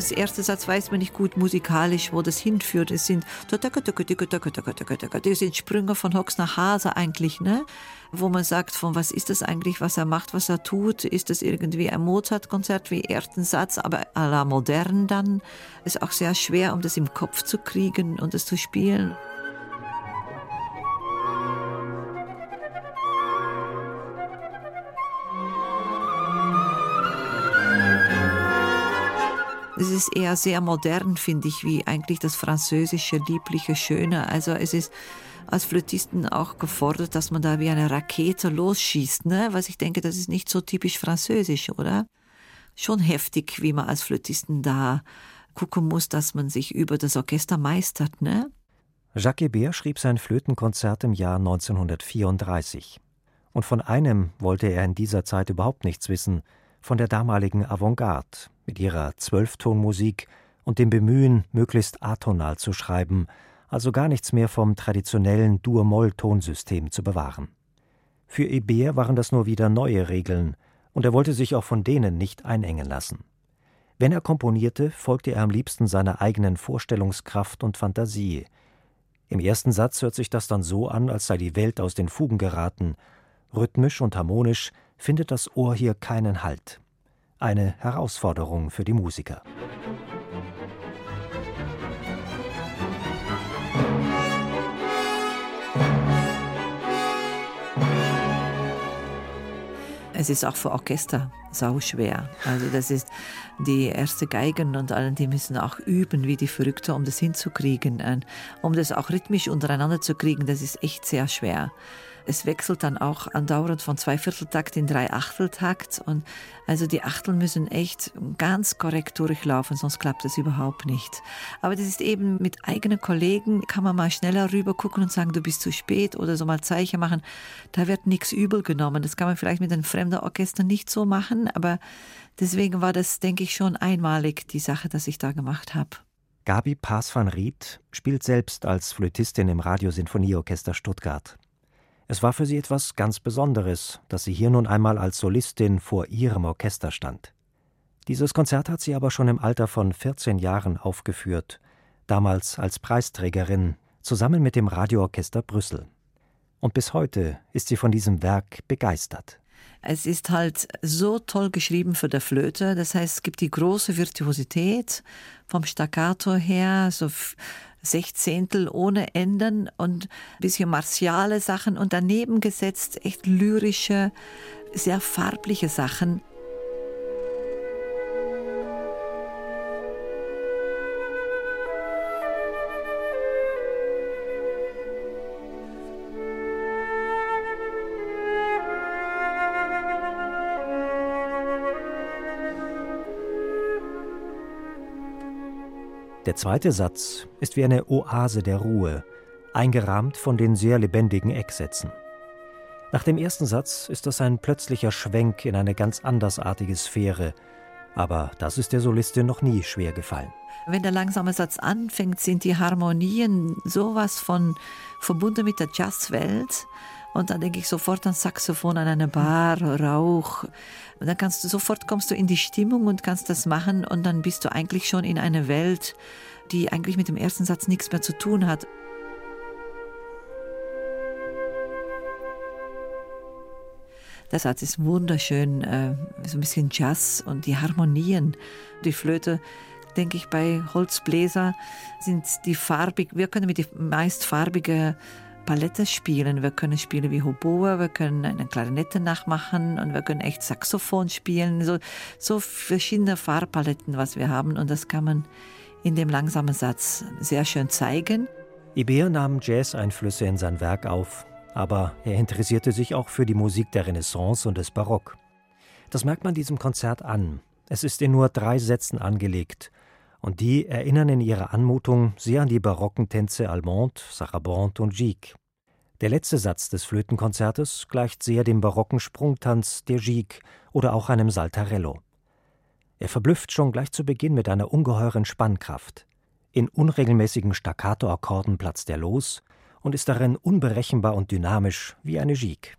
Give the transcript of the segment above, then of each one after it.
Das erste Satz weiß man nicht gut musikalisch, wo das hinführt. Es sind, das sind Sprünge von Hox nach Hase eigentlich, ne? Wo man sagt, von was ist das eigentlich, was er macht, was er tut? Ist das irgendwie ein Mozart-Konzert wie ersten Satz, aber à la modern dann? Ist auch sehr schwer, um das im Kopf zu kriegen und das zu spielen. Es ist eher sehr modern, finde ich, wie eigentlich das französische liebliche Schöne. Also es ist als Flötisten auch gefordert, dass man da wie eine Rakete losschießt, ne? Was ich denke, das ist nicht so typisch französisch, oder? Schon heftig, wie man als Flötisten da gucken muss, dass man sich über das Orchester meistert, ne? Jacques Hébert schrieb sein Flötenkonzert im Jahr 1934. Und von einem wollte er in dieser Zeit überhaupt nichts wissen, von der damaligen Avantgarde, mit ihrer Zwölftonmusik und dem Bemühen, möglichst atonal zu schreiben, also gar nichts mehr vom traditionellen Dur-Moll-Tonsystem zu bewahren. Für Hébert waren das nur wieder neue Regeln, und er wollte sich auch von denen nicht einengen lassen. Wenn er komponierte, folgte er am liebsten seiner eigenen Vorstellungskraft und Fantasie. Im ersten Satz hört sich das dann so an, als sei die Welt aus den Fugen geraten. Rhythmisch und harmonisch findet das Ohr hier keinen Halt eine Herausforderung für die Musiker. Es ist auch für Orchester sau schwer. Also das ist die erste Geigen und allen, die müssen auch üben, wie die Verrückte, um das hinzukriegen, um das auch rhythmisch untereinander zu kriegen. Das ist echt sehr schwer. Es wechselt dann auch andauernd von Zweivierteltakt in Dreiachteltakt. Und also die Achteln müssen echt ganz korrekt durchlaufen, sonst klappt das überhaupt nicht. Aber das ist eben mit eigenen Kollegen, kann man mal schneller rüber gucken und sagen, du bist zu spät oder so mal Zeichen machen. Da wird nichts übel genommen. Das kann man vielleicht mit einem fremden Orchester nicht so machen, aber deswegen war das, denke ich, schon einmalig, die Sache, dass ich da gemacht habe. Gabi Paas van Riet spielt selbst als Flötistin im Radiosinfonieorchester Stuttgart. Es war für sie etwas ganz Besonderes, dass sie hier nun einmal als Solistin vor ihrem Orchester stand. Dieses Konzert hat sie aber schon im Alter von 14 Jahren aufgeführt, damals als Preisträgerin, zusammen mit dem Radioorchester Brüssel. Und bis heute ist sie von diesem Werk begeistert. Es ist halt so toll geschrieben für der Flöte. Das heißt, es gibt die große Virtuosität vom Staccato her, so Sechzehntel ohne Enden und ein bisschen martiale Sachen und daneben gesetzt echt lyrische, sehr farbliche Sachen. Der zweite Satz ist wie eine Oase der Ruhe, eingerahmt von den sehr lebendigen Ecksätzen. Nach dem ersten Satz ist das ein plötzlicher Schwenk in eine ganz andersartige Sphäre, aber das ist der Solistin noch nie schwer gefallen. Wenn der langsame Satz anfängt, sind die Harmonien sowas von verbunden mit der Jazzwelt. Und dann denke ich sofort an Saxophon, an eine Bar, Rauch. Und dann kannst du sofort kommst du in die Stimmung und kannst das machen und dann bist du eigentlich schon in einer Welt, die eigentlich mit dem ersten Satz nichts mehr zu tun hat. Der Satz ist wunderschön, äh, so ein bisschen Jazz und die Harmonien, die Flöte denke ich, bei Holzbläser sind die farbig, wir können mit die meist farbige Palette spielen. Wir können spielen wie Hoboe, wir können eine Klarinette nachmachen und wir können echt Saxophon spielen. So, so verschiedene Farbpaletten, was wir haben. Und das kann man in dem langsamen Satz sehr schön zeigen. Iber nahm Jazz-Einflüsse in sein Werk auf, aber er interessierte sich auch für die Musik der Renaissance und des Barock. Das merkt man diesem Konzert an. Es ist in nur drei Sätzen angelegt Und die erinnern in ihrer Anmutung sehr an die barocken Tänze Allemande, Sarabande und Gigue. Der letzte Satz des Flötenkonzertes gleicht sehr dem barocken Sprungtanz der Gigue oder auch einem Saltarello. Er verblüfft schon gleich zu Beginn mit einer ungeheuren Spannkraft. In unregelmäßigen Staccato-Akkorden platzt er los und ist darin unberechenbar und dynamisch wie eine Gigue.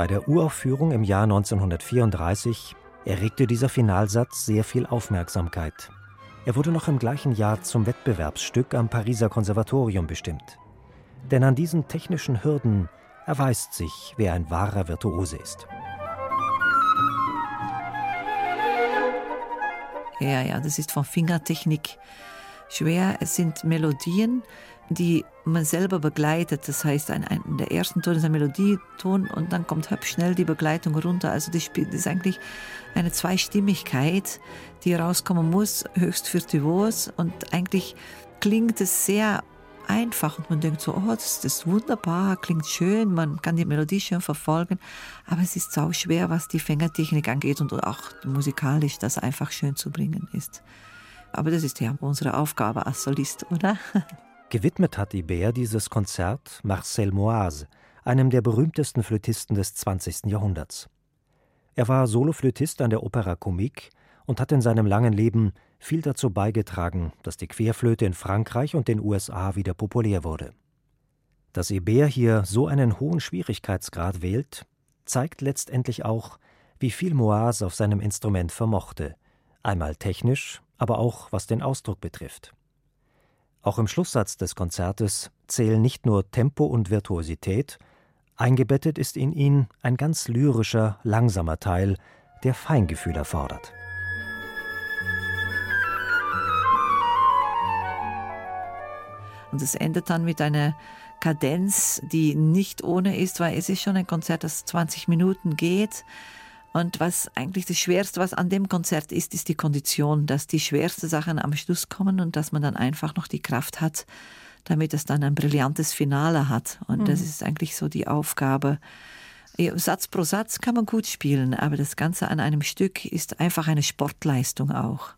Bei der Uraufführung im Jahr 1934 erregte dieser Finalsatz sehr viel Aufmerksamkeit. Er wurde noch im gleichen Jahr zum Wettbewerbsstück am Pariser Konservatorium bestimmt. Denn an diesen technischen Hürden erweist sich, wer ein wahrer Virtuose ist. Ja, ja, das ist von Fingertechnik schwer. Es sind Melodien, die man selber begleitet. Das heißt, ein, ein, der ersten Ton ist ein Melodieton und dann kommt hübsch schnell die Begleitung runter. Also das, das ist eigentlich eine Zweistimmigkeit, die rauskommen muss, höchst virtuos und eigentlich klingt es sehr einfach und man denkt so, oh, das, das ist wunderbar, klingt schön, man kann die Melodie schön verfolgen, aber es ist sau schwer, was die Fängertechnik angeht und auch musikalisch das einfach schön zu bringen ist. Aber das ist ja unsere Aufgabe als Solist, oder? Gewidmet hat Ibert dieses Konzert Marcel Moise, einem der berühmtesten Flötisten des 20. Jahrhunderts. Er war Soloflötist an der Opera Comique und hat in seinem langen Leben viel dazu beigetragen, dass die Querflöte in Frankreich und den USA wieder populär wurde. Dass Ebert hier so einen hohen Schwierigkeitsgrad wählt, zeigt letztendlich auch, wie viel Moise auf seinem Instrument vermochte, einmal technisch, aber auch was den Ausdruck betrifft. Auch im Schlusssatz des Konzertes zählen nicht nur Tempo und Virtuosität, eingebettet ist in ihn ein ganz lyrischer, langsamer Teil, der Feingefühl erfordert. Und es endet dann mit einer Kadenz, die nicht ohne ist, weil es ist schon ein Konzert, das 20 Minuten geht. Und was eigentlich das Schwerste, was an dem Konzert ist, ist die Kondition, dass die schwersten Sachen am Schluss kommen und dass man dann einfach noch die Kraft hat, damit es dann ein brillantes Finale hat. Und mhm. das ist eigentlich so die Aufgabe. Satz pro Satz kann man gut spielen, aber das Ganze an einem Stück ist einfach eine Sportleistung auch.